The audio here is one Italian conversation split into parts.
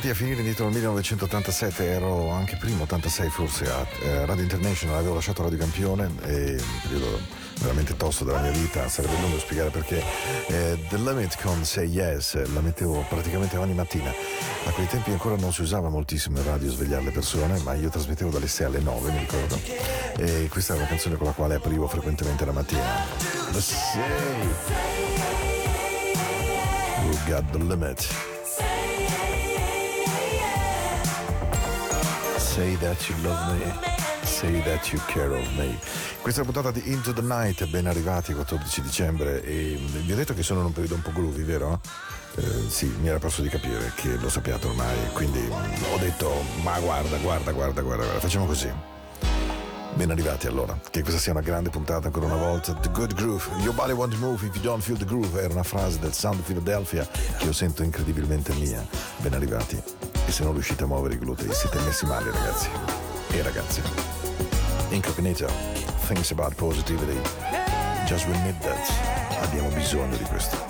andati a finire indietro nel 1987, ero anche prima, 86 forse, a eh, Radio International, avevo lasciato Radio Campione e un periodo veramente tosto della mia vita, sarebbe lungo spiegare perché eh, The Limit con Say Yes la mettevo praticamente ogni mattina. A quei tempi ancora non si usava moltissimo in radio svegliare le persone, ma io trasmettevo dalle 6 alle 9, mi ricordo. E questa era una canzone con la quale aprivo frequentemente la mattina. The Say. You got the limit. Say that you love me, say that you care of me. Questa è la puntata di Into the Night, ben arrivati 14 dicembre e vi ho detto che sono in un periodo un po' groovy, vero? Eh, sì, mi era perso di capire che lo sappiate ormai, quindi ho detto ma guarda, guarda, guarda, guarda, guarda facciamo così. Ben arrivati allora, che questa sia una grande puntata ancora una volta. The Good Groove, Your Body Won't Move If You Don't Feel the Groove, era una frase del Sound Philadelphia che io sento incredibilmente mia. Ben arrivati e se non riuscite a muovere i glutei siete messi male ragazzi e ragazze. Incognito, things about positivity. Just we need that. Abbiamo bisogno di questo.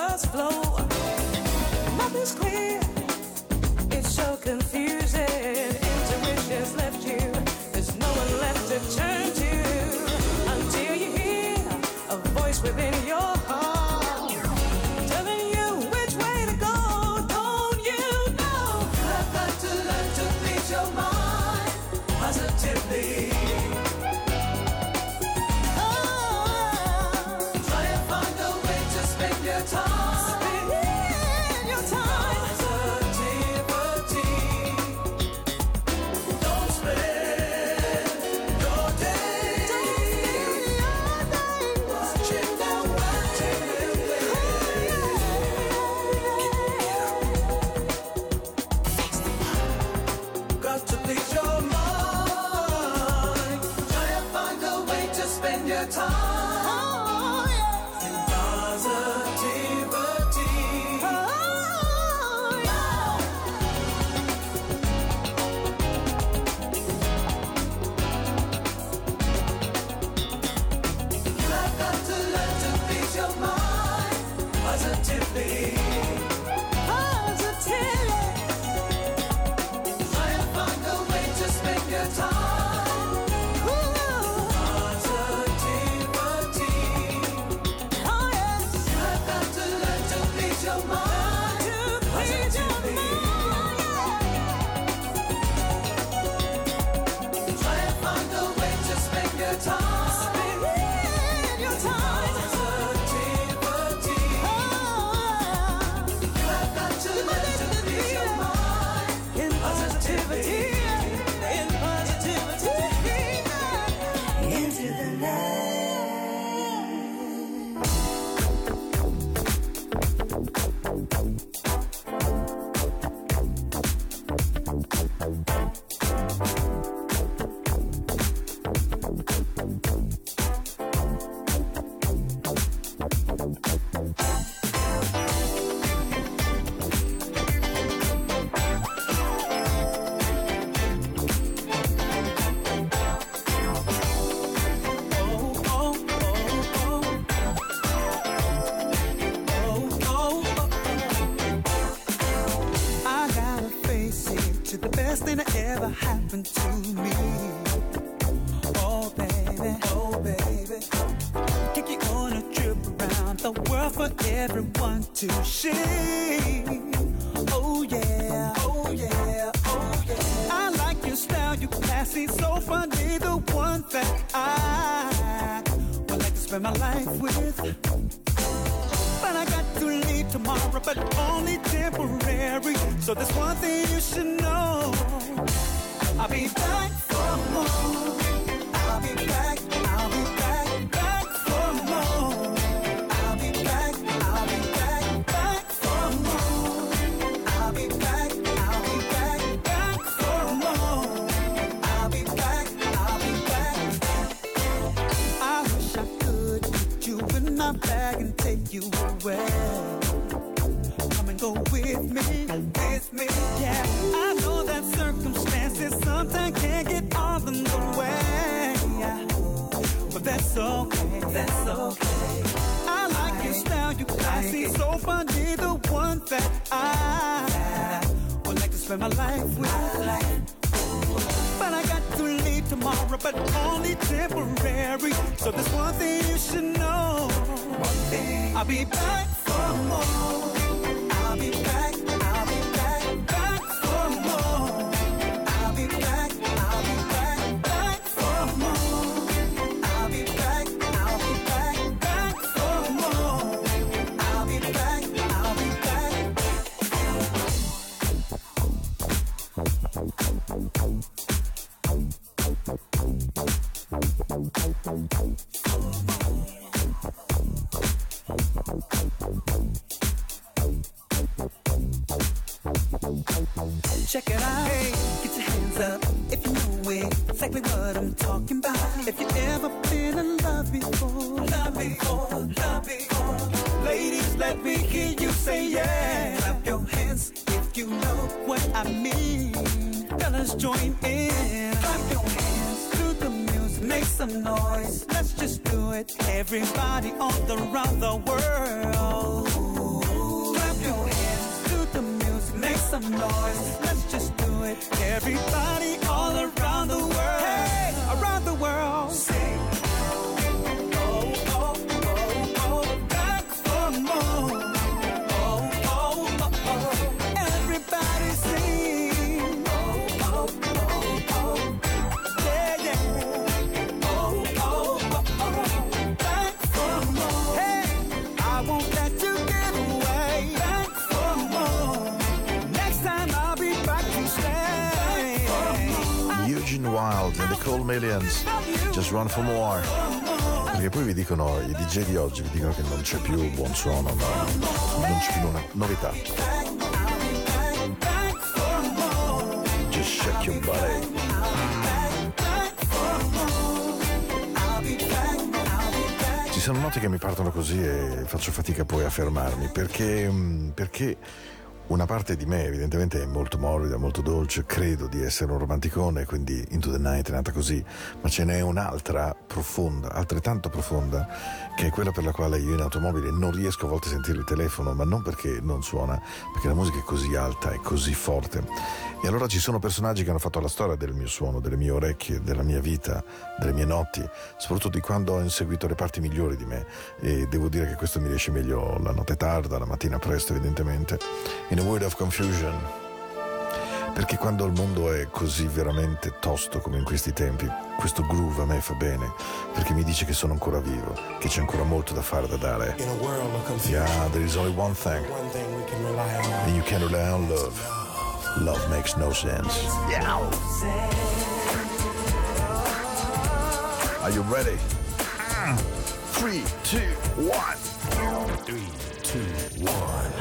flow. Nothing's clear. It's so confusing. bag and take you away. Come and go with me, with me, yeah. I know that circumstances sometimes can get all in the way, but that's okay, that's okay. I like I your style, you classy, like so funny, the one that I, I would like to spend my life with. I got to leave tomorrow, but only temporary. So there's one thing you should know. One thing. I'll be back for more. The world. Just Run for More. Perché poi vi dicono, i DJ di oggi vi dicono che non c'è più buon suono, no, non c'è più una novità. Just shake your body. Ci sono notti che mi partono così e faccio fatica poi a fermarmi perché, mm, perché una parte di me evidentemente è molto morbida, molto dolce, credo di essere un romanticone, quindi Into the Night è nata così, ma ce n'è un'altra profonda, altrettanto profonda, che è quella per la quale io in automobile non riesco a volte a sentire il telefono, ma non perché non suona, perché la musica è così alta, è così forte. E allora ci sono personaggi che hanno fatto la storia del mio suono, delle mie orecchie, della mia vita, delle mie notti, soprattutto di quando ho inseguito le parti migliori di me. E devo dire che questo mi riesce meglio la notte tarda, la mattina presto, evidentemente. In a world of confusion. Perché quando il mondo è così veramente tosto come in questi tempi, questo groove a me fa bene, perché mi dice che sono ancora vivo, che c'è ancora molto da fare, da dare. In a world of confusion, Yeah, there is only one thing, one thing we can rely on. and you can rely on love. Love makes no sense. Yeah. Are you ready? Three, two, one. Three, two, one.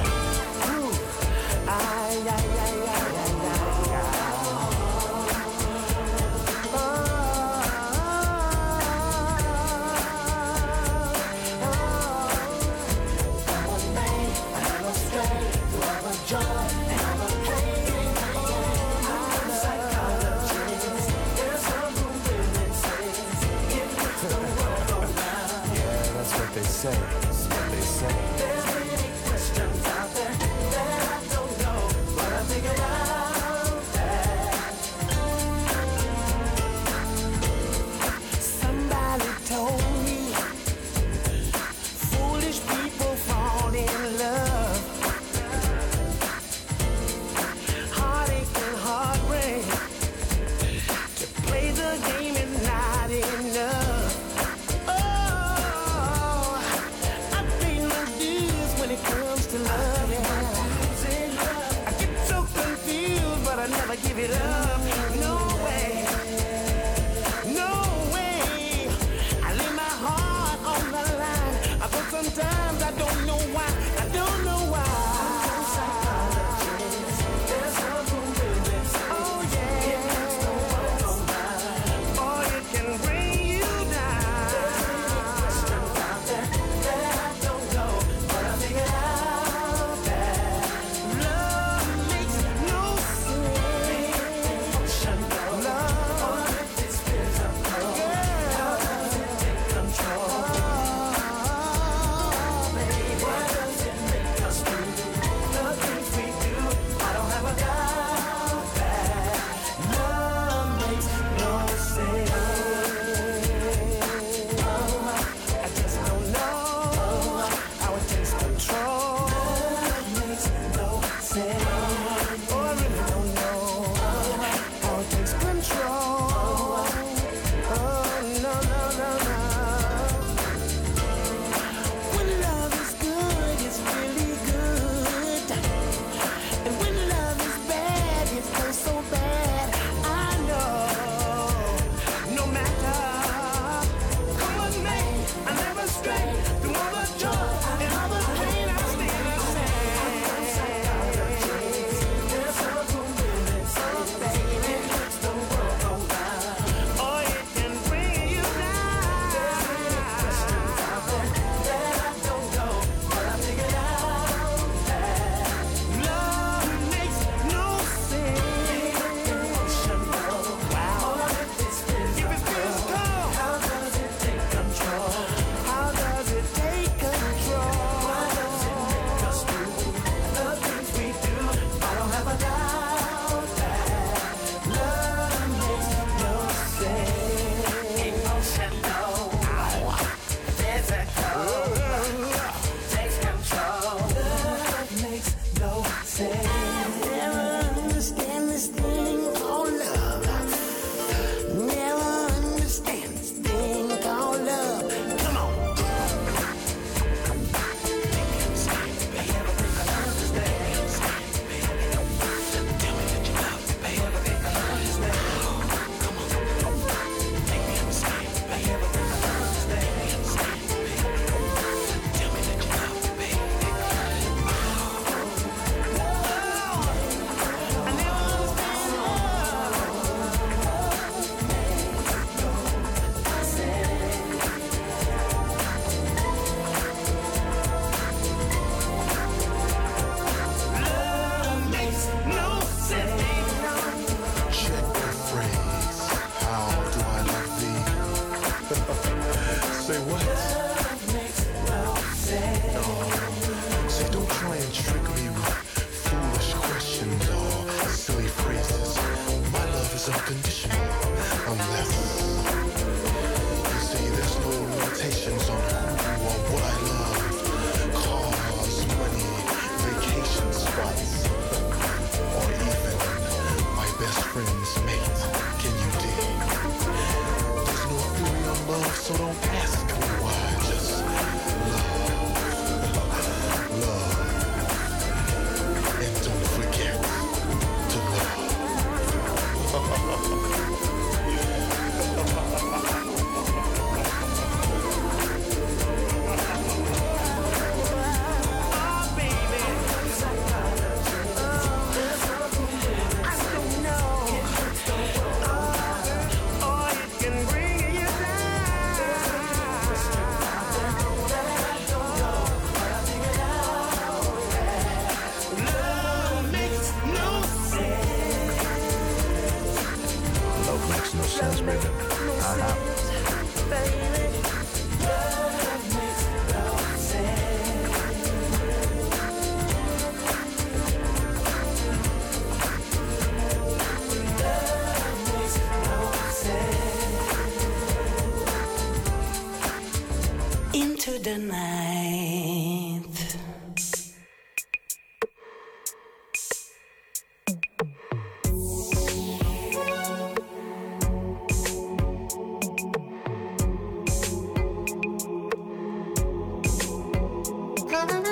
Into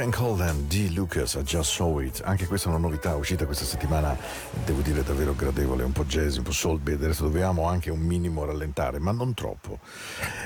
can call them D. Lucas, I just saw it. Anche questa è una novità uscita questa settimana, devo dire davvero gradevole, un po' jazz, un po' soul, beh, adesso dovevamo anche un minimo rallentare, ma non troppo.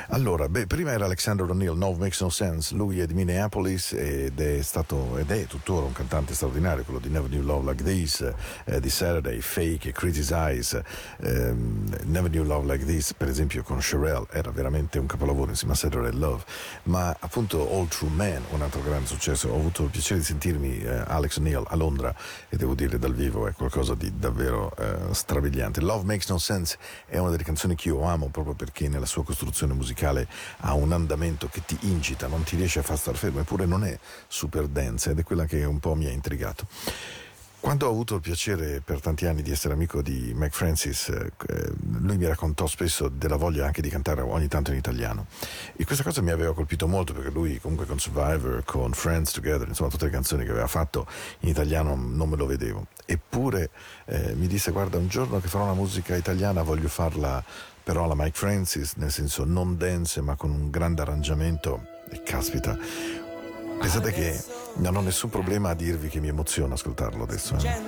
Allora, beh, prima era Alexander O'Neill, No Makes No Sense, lui è di Minneapolis ed è stato, ed è tuttora un cantante straordinario, quello di Never Knew Love Like This, eh, di Saturday, Fake, Criticize, ehm, Never Knew Love Like This, per esempio con Sherelle, era veramente un capolavoro insieme a Saturday Love, ma appunto All True Man, un altro grande successo, ho avuto il piacere di sentirmi eh, Alex O'Neill a Londra e devo dire dal vivo è qualcosa di davvero eh, strabiliante. Love Makes No Sense è una delle canzoni che io amo proprio perché nella sua costruzione musicale ha un andamento che ti incita, non ti riesce a far star fermo, eppure non è super densa ed è quella che un po' mi ha intrigato. Quando ho avuto il piacere per tanti anni di essere amico di Mac Francis, eh, eh, lui mi raccontò spesso della voglia anche di cantare ogni tanto in italiano. E questa cosa mi aveva colpito molto perché lui comunque con Survivor, con Friends Together, insomma tutte le canzoni che aveva fatto in italiano non me lo vedevo. Eppure eh, mi disse guarda un giorno che farò una musica italiana voglio farla però alla Mike Francis, nel senso non dance ma con un grande arrangiamento. E caspita, pensate che non ho nessun problema a dirvi che mi emoziona ascoltarlo adesso. Eh?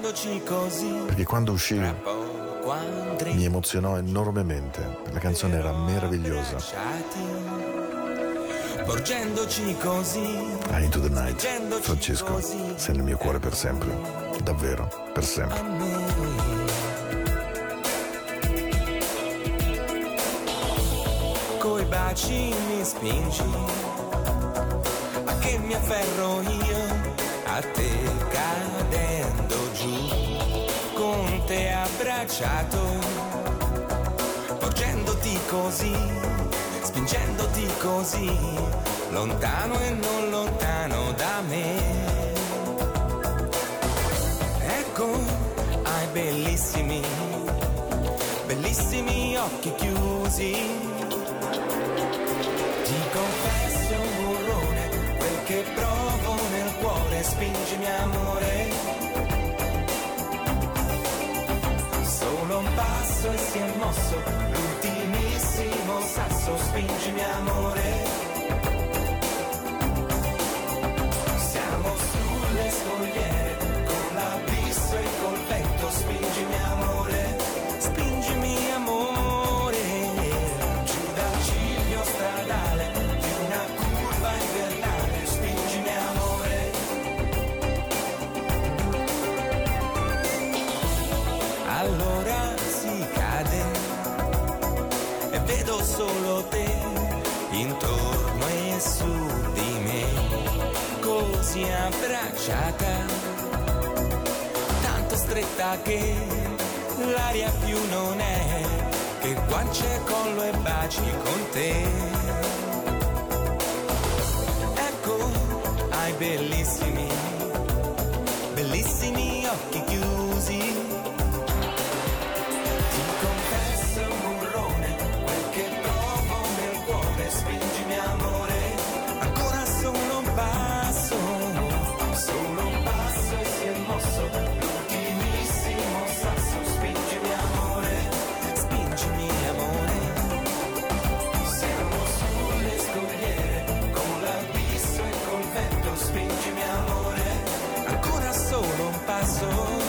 Perché quando uscì mi emozionò enormemente. La canzone era meravigliosa. Porgendoci così, Ah, Into the Night. Francesco, sei nel mio cuore per sempre. Davvero, per sempre. Coi baci mi spingi, mi afferro io, a te cadendo giù, con te abbracciato, porgendoti così, spingendoti così, lontano e non lontano da me. Ecco, hai bellissimi, bellissimi occhi chiusi. Cuore, spingimi amore. Solo un passo e si è mosso, l'ultimissimo sasso, spingimi amore. Solo te intorno e su di me, così abbracciata, tanto stretta che l'aria più non è che guance, collo e baci con te. Ecco, hai bellissimi, bellissimi occhi chiusi. L'abisso e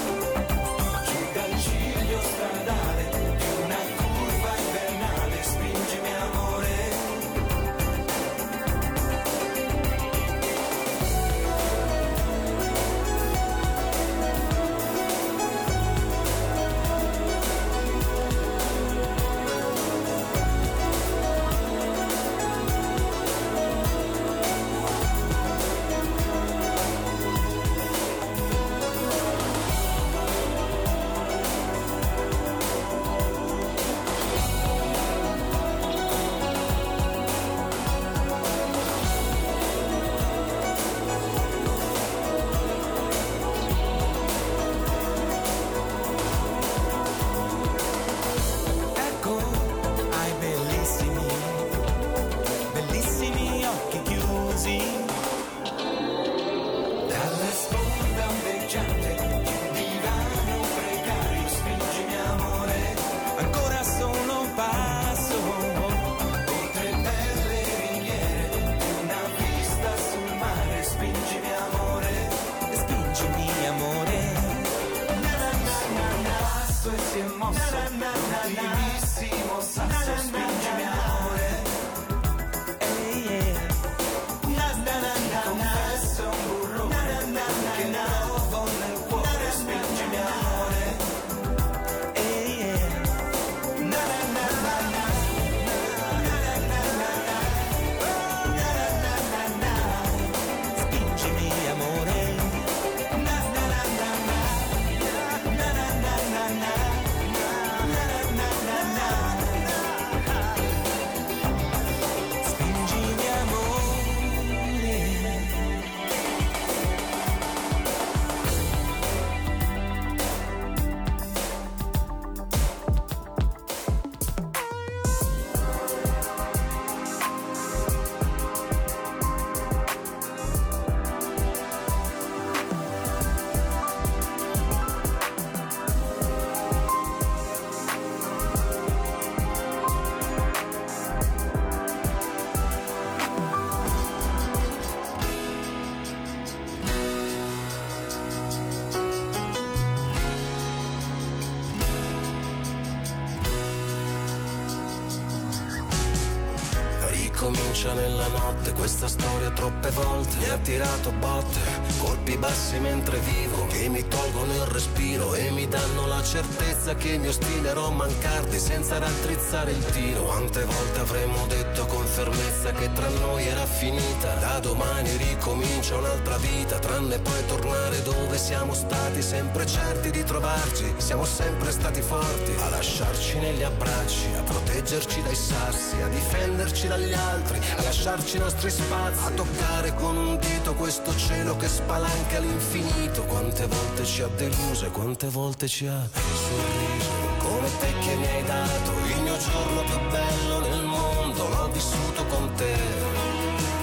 Questa storia troppe volte. Mi ha tirato botte Colpi bassi mentre vivo Che mi tolgono il respiro E mi danno la certezza che mi ostinerò a mancarti Senza raddrizzare il tiro. Quante volte avremmo detto con fermezza Che tra noi era finita? Da domani ricomincia un'altra vita Tranne poi tornare dove siamo stati Sempre certi di trovarci. Siamo sempre stati forti A lasciarci negli abbracci A proteggerci dai sassi A difenderci dagli altri A lasciarci i nostri spazi. A toccare con un dito questo cielo che spalanca all'infinito Quante volte ci ha deluso e quante volte ci ha sorriso Come te che mi hai dato il mio giorno più bello nel mondo L'ho vissuto con te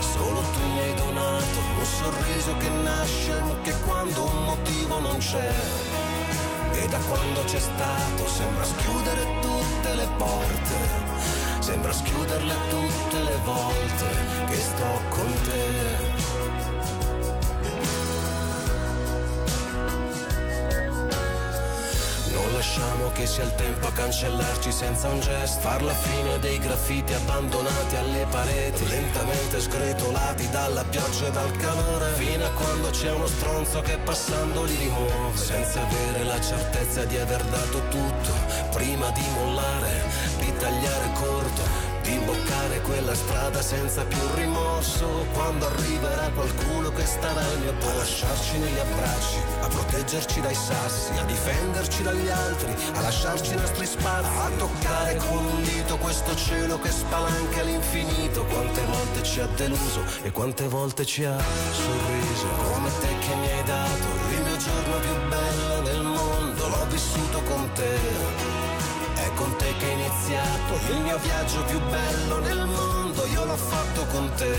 Solo tu mi hai donato un sorriso che nasce anche quando un motivo non c'è. E da quando c'è stato sembra schiudere tutte le porte, sembra schiuderle tutte le volte che sto con te. Lasciamo che sia il tempo a cancellarci senza un gesto. Far la fine dei graffiti abbandonati alle pareti. Lentamente sgretolati dalla pioggia e dal calore. Fino a quando c'è uno stronzo che passando li rimuove. Senza avere la certezza di aver dato tutto Prima di mollare, di tagliare corto imboccare quella strada senza più rimorso. Quando arriverà qualcuno che starà al mio posto a lasciarci negli abbracci a proteggerci dai sassi a difenderci dagli altri a lasciarci i nostri spazi a toccare con un dito questo cielo che spalanca all'infinito quante volte ci ha deluso e quante volte ci ha sorriso. Come te che mi hai dato il mio giorno più bello del mondo l'ho vissuto con te con te che è iniziato il mio viaggio più bello nel mondo, io l'ho fatto con te.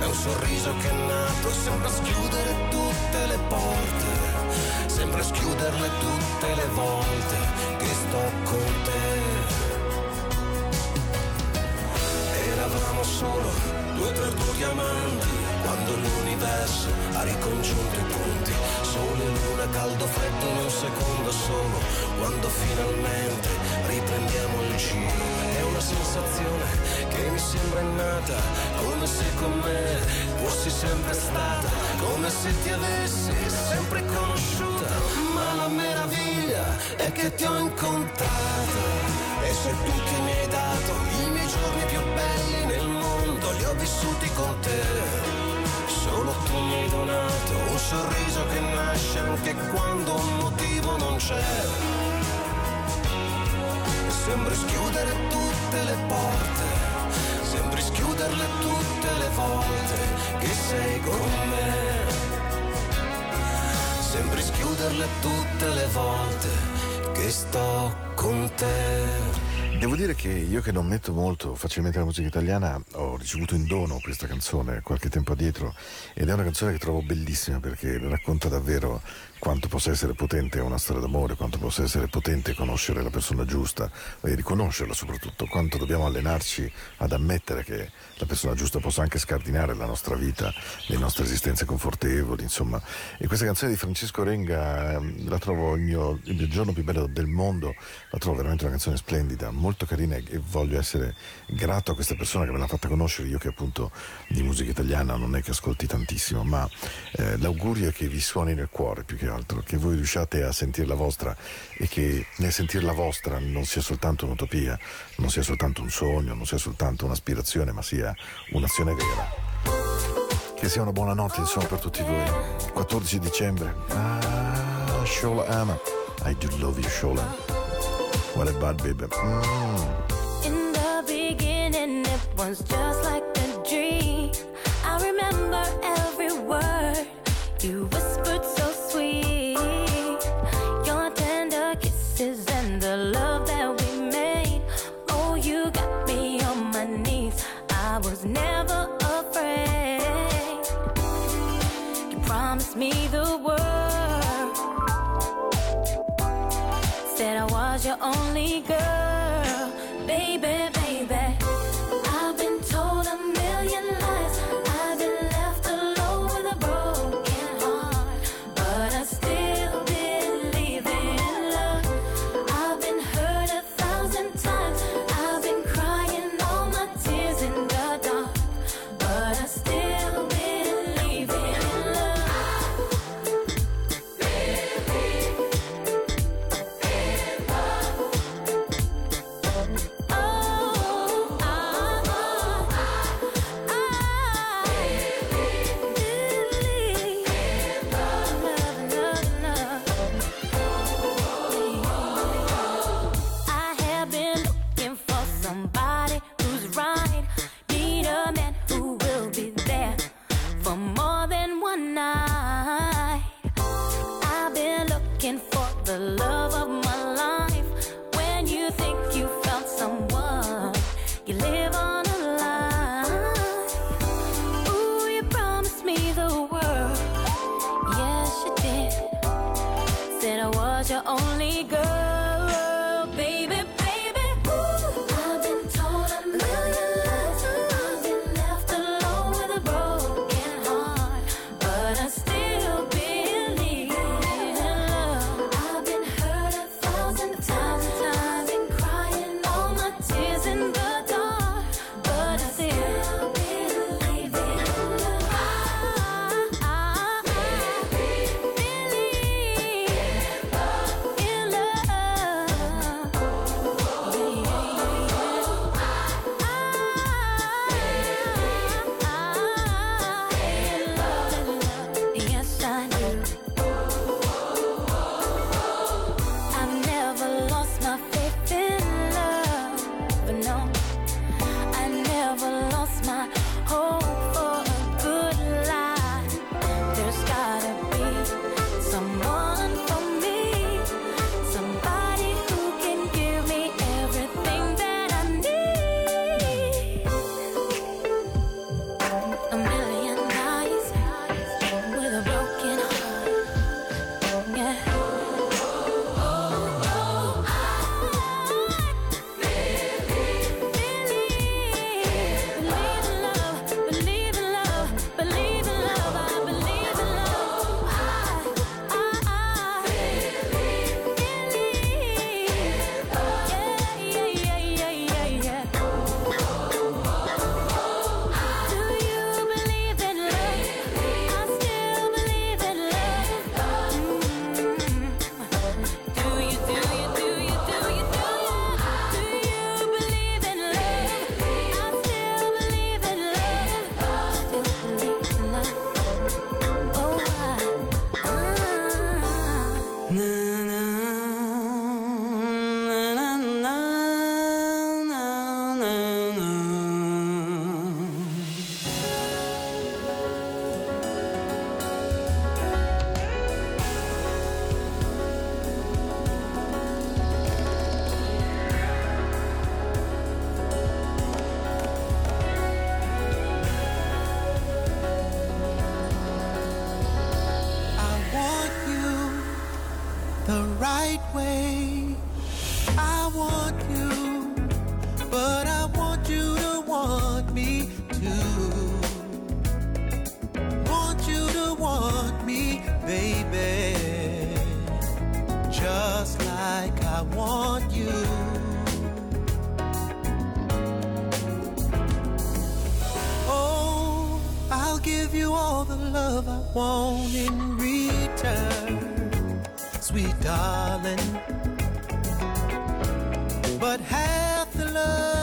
È un sorriso che è nato, sembra schiudere tutte le porte, sembra schiuderle tutte le volte che sto con te. Eravamo solo due perduti amanti quando l'universo ha ricongiunto i punti. Sole, luna, caldo, freddo in un secondo solo. Quando finalmente riprendiamo il giro. È una sensazione che mi sembra innata, come se con me fossi sempre stata, come se ti avessi sempre conosciuta. Ma la meraviglia è che ti ho incontrata. E sei tu che mi hai dato i miei giorni più belli nel mondo, li ho vissuti con te. Hai donato un sorriso che nasce anche quando un motivo non c'è. Sembri schiudere tutte le porte, sembri schiuderle tutte le volte che sei con me. Sembri schiuderle tutte le volte che sto con te. Devo dire che io che non metto molto facilmente la musica italiana ho ricevuto in dono questa canzone qualche tempo addietro ed è una canzone che trovo bellissima perché racconta davvero quanto possa essere potente una storia d'amore, quanto possa essere potente conoscere la persona giusta e riconoscerla soprattutto, quanto dobbiamo allenarci ad ammettere che la persona giusta possa anche scardinare la nostra vita, le nostre esistenze confortevoli, insomma. E questa canzone di Francesco Renga ehm, la trovo il mio, il giorno più bello del mondo, la trovo veramente una canzone splendida, molto carina e voglio essere grato a questa persona che me l'ha fatta conoscere, io che appunto di musica italiana non è che ascolti tantissimo, ma eh, l'augurio è che vi suoni nel cuore più che altro, che voi riusciate a sentire la vostra e che nel sentire la vostra non sia soltanto un'utopia, non sia soltanto un sogno, non sia soltanto un'aspirazione, ma sia un'azione vera. Che sia una buona notte insomma per tutti voi. 14 dicembre. Ah, Shola Ama. I do love you, Shola. What a bad baby. Mm. In the beginning, it was just like a dream. I remember every word you girl, give you all the love I want in return, sweet darling. But half the love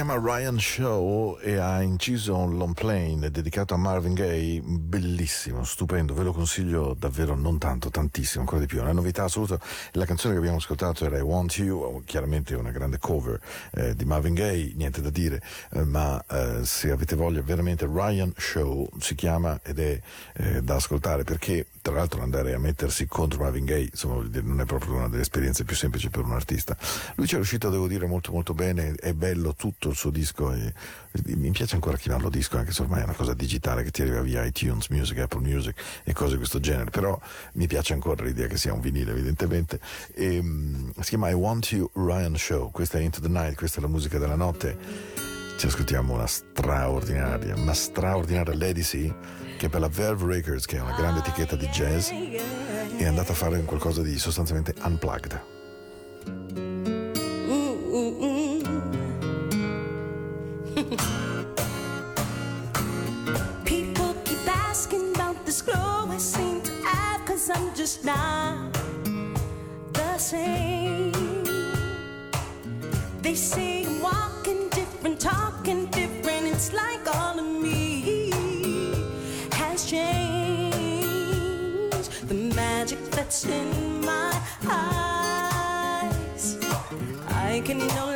chiama Ryan Shaw e ha inciso un long plane dedicato a Marvin Gaye, bellissimo, stupendo, ve lo consiglio davvero non tanto, tantissimo, ancora di più. Una novità assoluta. La canzone che abbiamo ascoltato era I Want You, chiaramente una grande cover eh, di Marvin Gaye, niente da dire, eh, ma eh, se avete voglia veramente Ryan Shaw si chiama ed è eh, da ascoltare perché tra l'altro andare a mettersi contro Marvin Gaye insomma, non è proprio una delle esperienze più semplici per un artista. Lui ci è riuscito, devo dire, molto molto bene, è bello tutto il suo disco e mi piace ancora chiamarlo disco anche se ormai è una cosa digitale che ti arriva via iTunes Music, Apple Music e cose di questo genere, però mi piace ancora l'idea che sia un vinile evidentemente. E, um, si chiama I Want You Ryan Show, questa è Into the Night, questa è la musica della notte. Ci ascoltiamo una straordinaria, una straordinaria Lady C che per la Verve Records, che è una grande etichetta di jazz, è andata a fare qualcosa di sostanzialmente unplugged. People I'm just not the same. They say I'm walking different, talking different. It's like all of me has changed. The magic that's in my eyes, I can no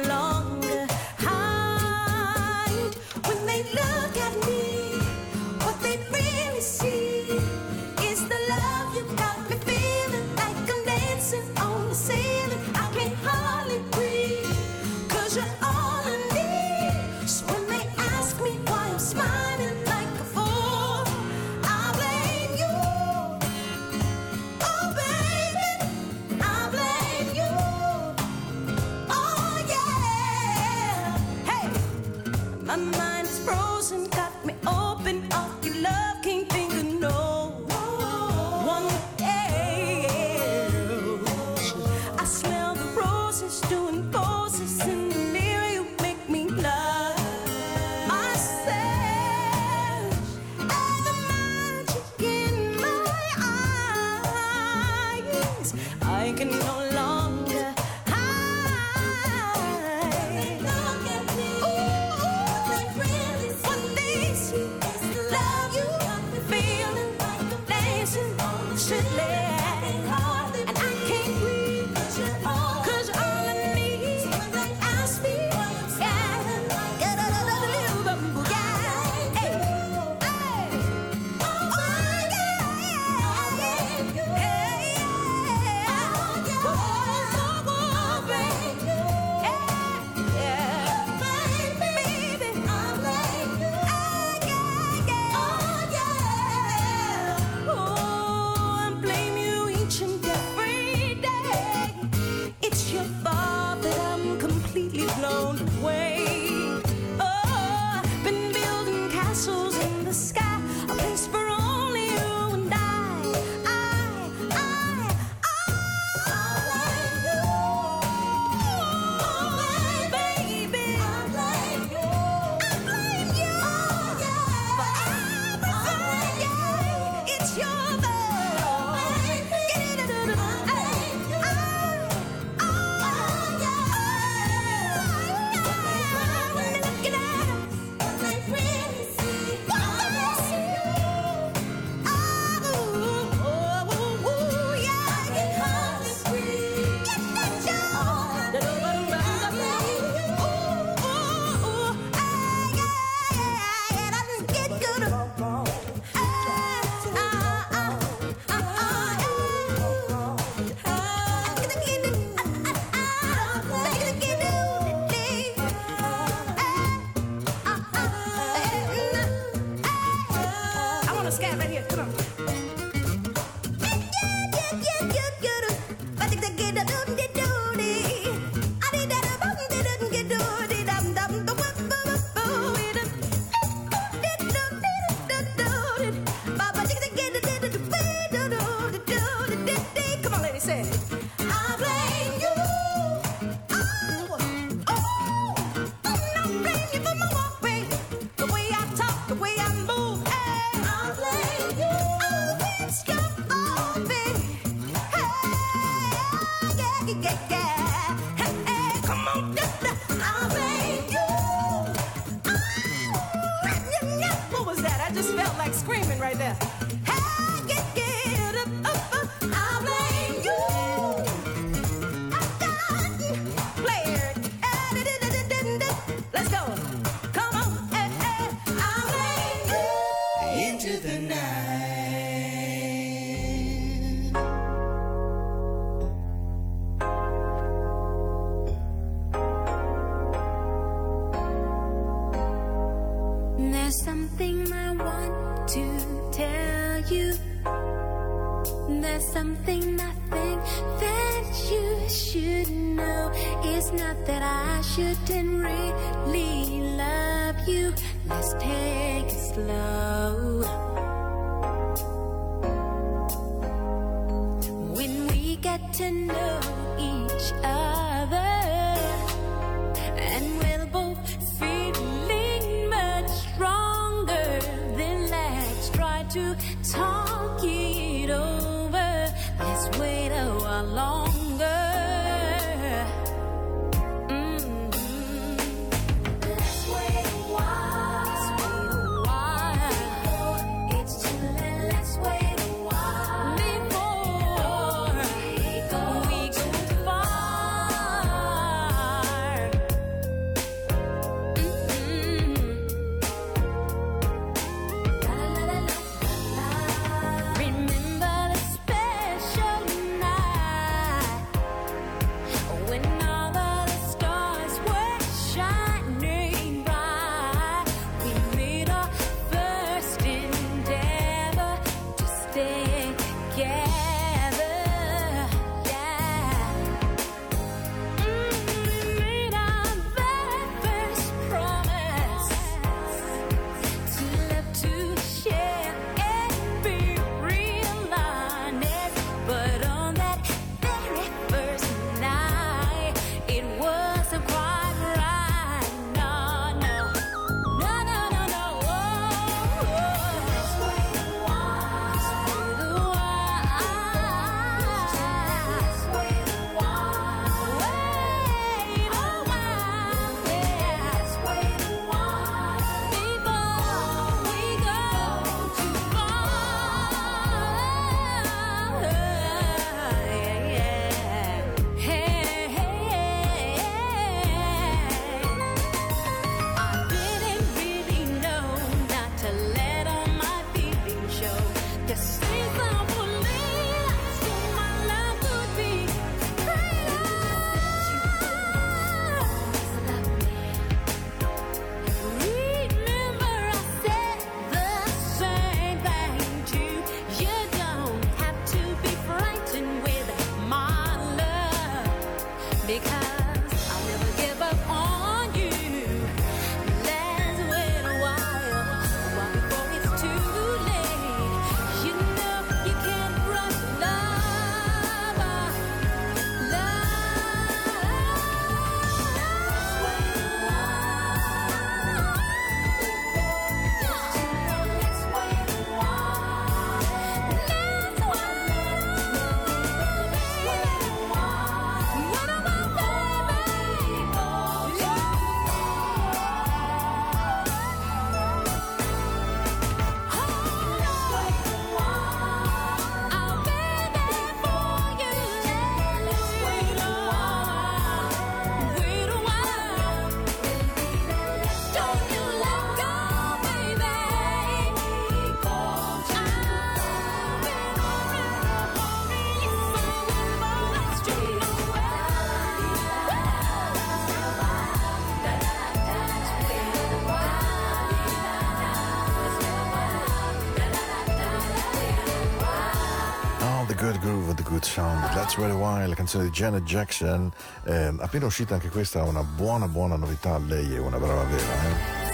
sound. That's Very Wild, la canzone di Janet Jackson. Eh, appena uscita anche questa, una buona, buona novità. Lei è una brava vera. Eh?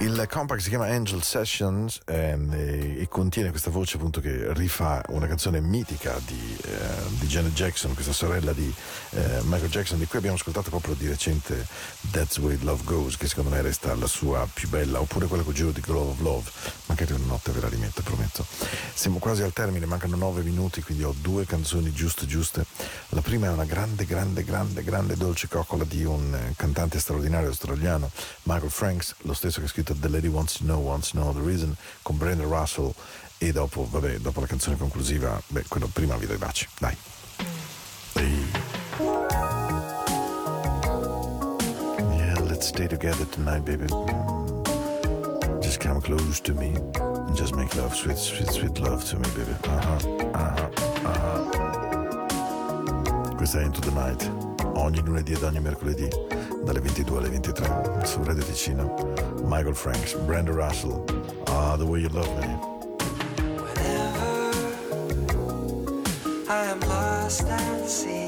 Il compact si chiama Angel Sessions ehm, e, e contiene questa voce appunto che rifà una canzone mitica di, eh, di Janet Jackson, questa sorella di eh, Michael Jackson, di cui abbiamo ascoltato proprio di recente That's Way Love Goes, che secondo me resta la sua più bella, oppure quella con giro di Glove of Love. Magari una notte ve la rimetto, prometto. Siamo quasi al termine, mancano nove minuti, quindi ho due canzoni giuste giuste. La prima è una grande, grande, grande, grande dolce coccola di un eh, cantante straordinario australiano, Michael Franks, lo stesso che ha scritto The Lady Wants to Know, Wants to Know the Reason, con Brandon Russell e dopo, vabbè, dopo la canzone conclusiva, beh, quello prima vi do i baci, dai. Yeah, let's stay together tonight, baby. come close to me and just make love, sweet, sweet, sweet love to me, baby. Uh huh, uh huh, uh huh. Questa è Into the Night, ogni lunedì ed ogni mercoledì, dalle 22 alle 23, su Radio Ticino. Michael Franks, Brenda Russell, Ah, The Way You Love Me. Whenever I am lost at sea.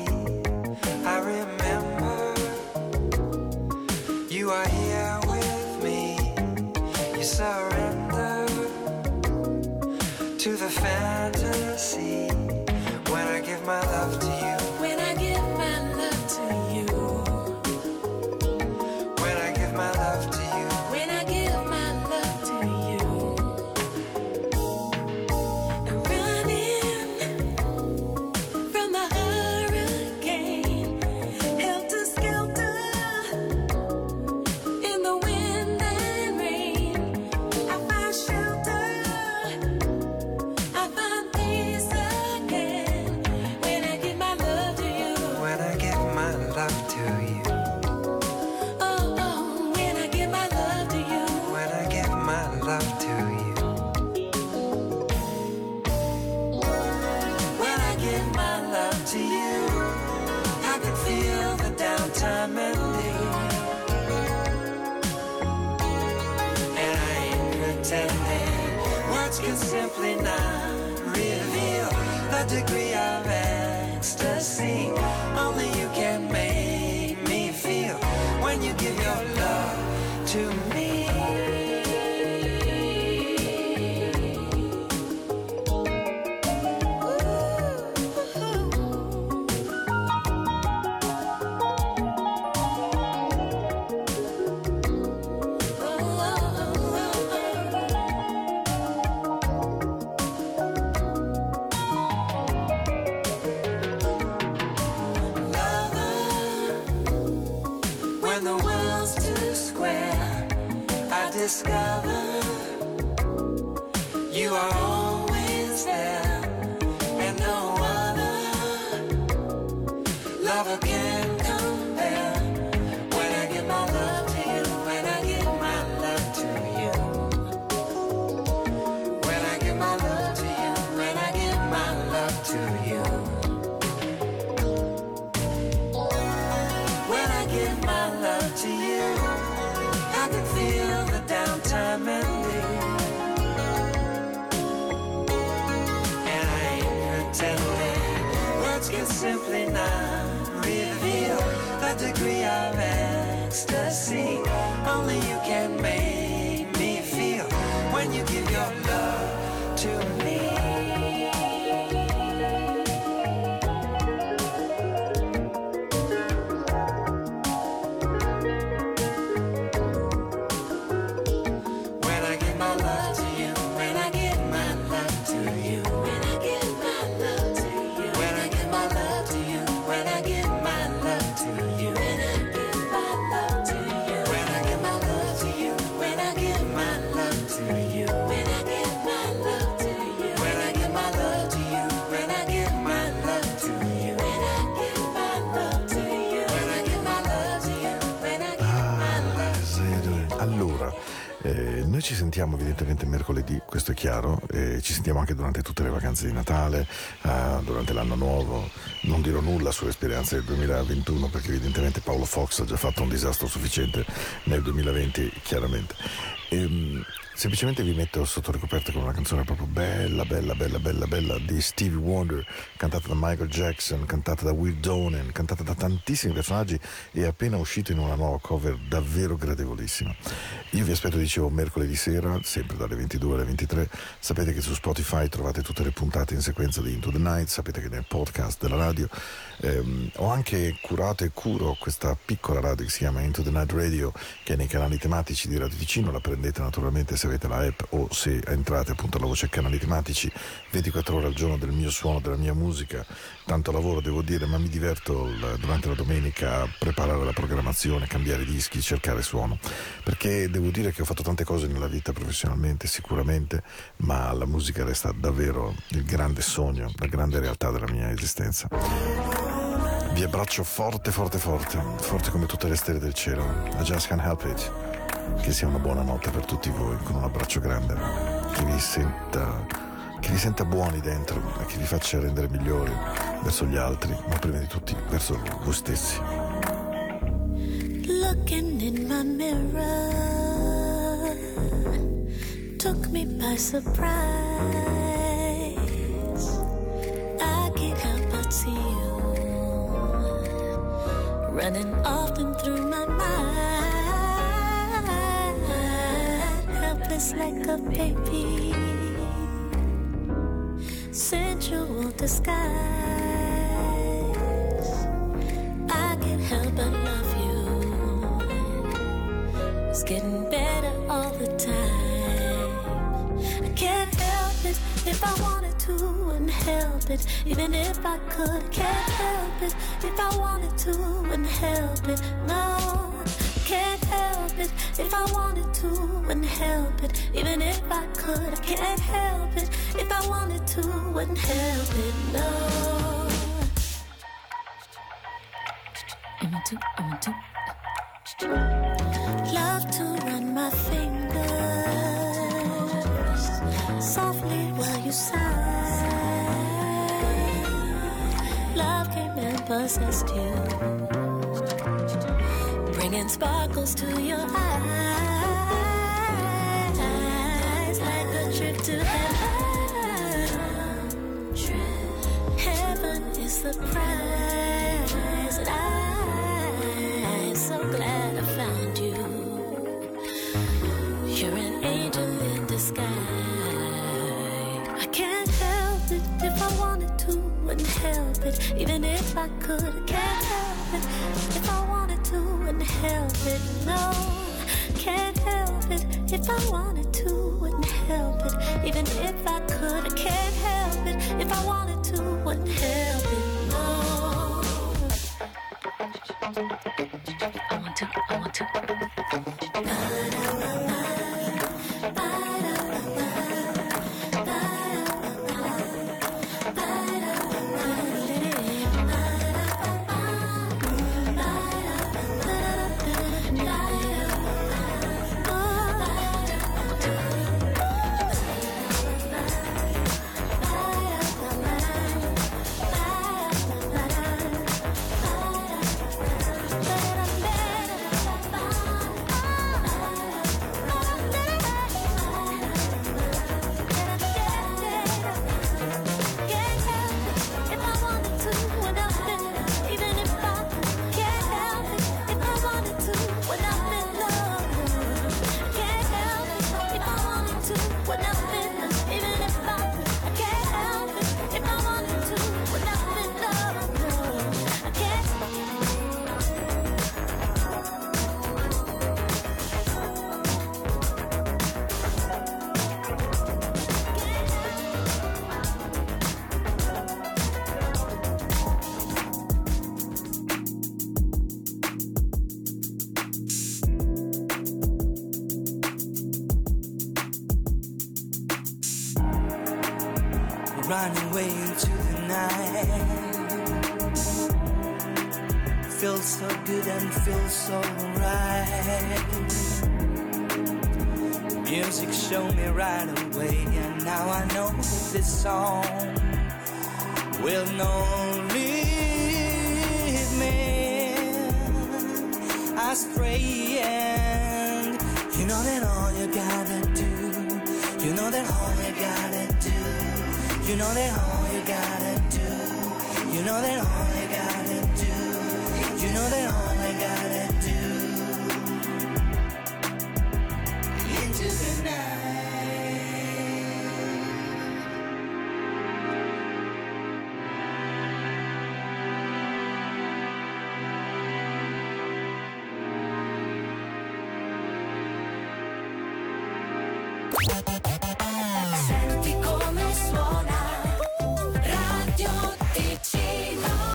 Mercoledì, questo è chiaro, e ci sentiamo anche durante tutte le vacanze di Natale, eh, durante l'anno nuovo. Non dirò nulla sulle esperienze del 2021 perché evidentemente Paolo Fox ha già fatto un disastro sufficiente nel 2020, chiaramente. Ehm, semplicemente vi metto sotto ricoperta con una canzone proprio bella, bella, bella, bella, bella di Stevie Wonder, cantata da Michael Jackson, cantata da Will Donen, cantata da tantissimi personaggi e appena uscita in una nuova cover davvero gradevolissima. Io vi aspetto, dicevo, mercoledì sera, sempre dalle 22 alle 23. Sapete che su Spotify trovate tutte le puntate in sequenza di Into the Night, sapete che nel podcast della radio ehm, ho anche curato e curo questa piccola radio che si chiama Into the Night Radio, che è nei canali tematici di Radio Ticino, la prendete naturalmente se avete la app o se entrate appunto alla voce canali tematici 24 ore al giorno del mio suono, della mia musica. Tanto lavoro devo dire, ma mi diverto durante la domenica a preparare la programmazione, cambiare dischi, cercare suono. Perché devo dire che ho fatto tante cose nella vita professionalmente, sicuramente, ma la musica resta davvero il grande sogno, la grande realtà della mia esistenza. Vi abbraccio forte, forte, forte, forte come tutte le stelle del cielo. I just can't help it. Che sia una buona notte per tutti voi, con un abbraccio grande, che vi senta, che vi senta buoni dentro e che vi faccia rendere migliori verso gli altri, ma prima di tutti verso voi stessi. Looking in my mirror took me by surprise. I can't help but see you running often through my mind, helpless like a baby, sensual disguise. I can't help but love you. It's getting better all the time. I can't help it if I wanted to, wouldn't help it. Even if I could, can't help it if I wanted to, wouldn't help it. No, can't help it if I wanted to, wouldn't help it. Even if I could, I can't help it if I wanted to, wouldn't help it. No. I want to, I want to. Love to run my fingers softly while you sigh. Love came and possessed you, sparkles to your eyes like a trip to heaven. Heaven is the prize, and I'm so glad I found you. You're an angel in disguise. I can't help it if I wanted to, wouldn't help it. Even if I could, I can't help it. If I wouldn't help it. No, can't help it. If I wanted to, wouldn't help it. Even if I could, I can't help it. If I wanted to, wouldn't help it. No. Right away, and now I know this song will not lead me astray. And you know that all you gotta do, you know that all you gotta do. You know that all you gotta do. You know that all